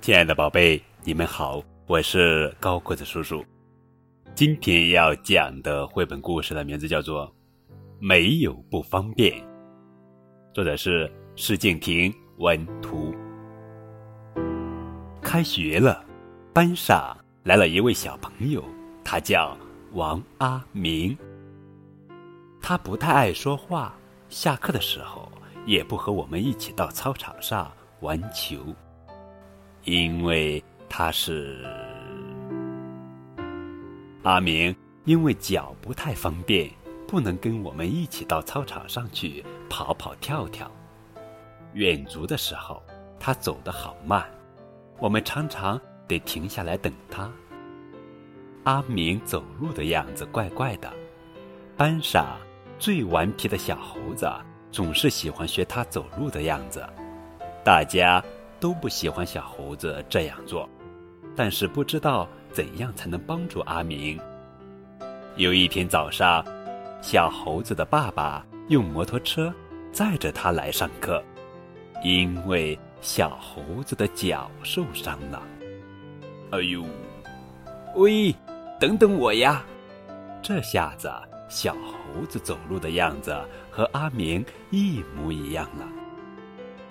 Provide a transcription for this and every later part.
亲爱的宝贝，你们好，我是高个子叔叔。今天要讲的绘本故事的名字叫做《没有不方便》，作者是施敬亭文图。开学了，班上来了一位小朋友，他叫王阿明。他不太爱说话，下课的时候也不和我们一起到操场上玩球。因为他是阿明，因为脚不太方便，不能跟我们一起到操场上去跑跑跳跳。远足的时候，他走得好慢，我们常常得停下来等他。阿明走路的样子怪怪的，班上最顽皮的小猴子总是喜欢学他走路的样子，大家。都不喜欢小猴子这样做，但是不知道怎样才能帮助阿明。有一天早上，小猴子的爸爸用摩托车载着他来上课，因为小猴子的脚受伤了。哎呦，喂，等等我呀！这下子小猴子走路的样子和阿明一模一样了。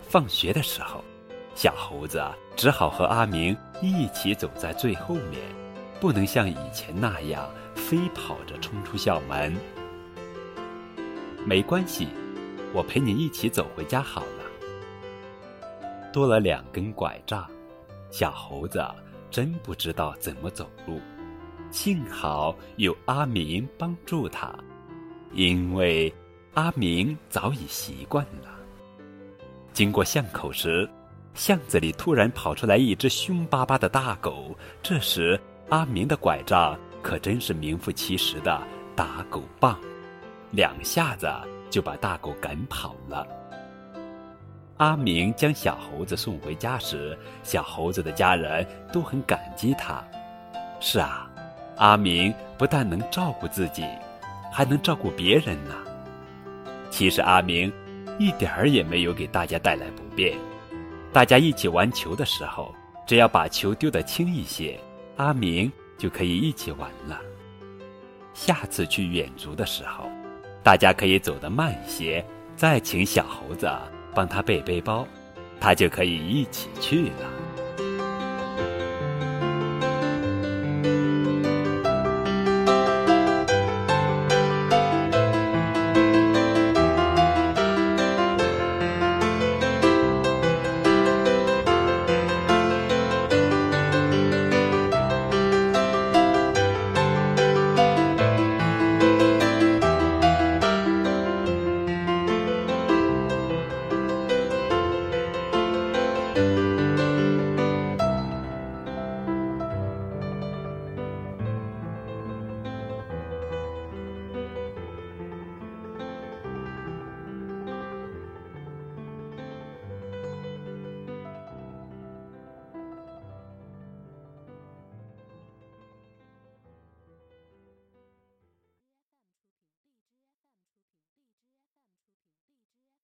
放学的时候。小猴子只好和阿明一起走在最后面，不能像以前那样飞跑着冲出校门。没关系，我陪你一起走回家好了。多了两根拐杖，小猴子真不知道怎么走路。幸好有阿明帮助他，因为阿明早已习惯了。经过巷口时。巷子里突然跑出来一只凶巴巴的大狗，这时阿明的拐杖可真是名副其实的打狗棒，两下子就把大狗赶跑了。阿明将小猴子送回家时，小猴子的家人都很感激他。是啊，阿明不但能照顾自己，还能照顾别人呢。其实阿明一点儿也没有给大家带来不便。大家一起玩球的时候，只要把球丢得轻一些，阿明就可以一起玩了。下次去远足的时候，大家可以走得慢一些，再请小猴子帮他背背包，他就可以一起去了。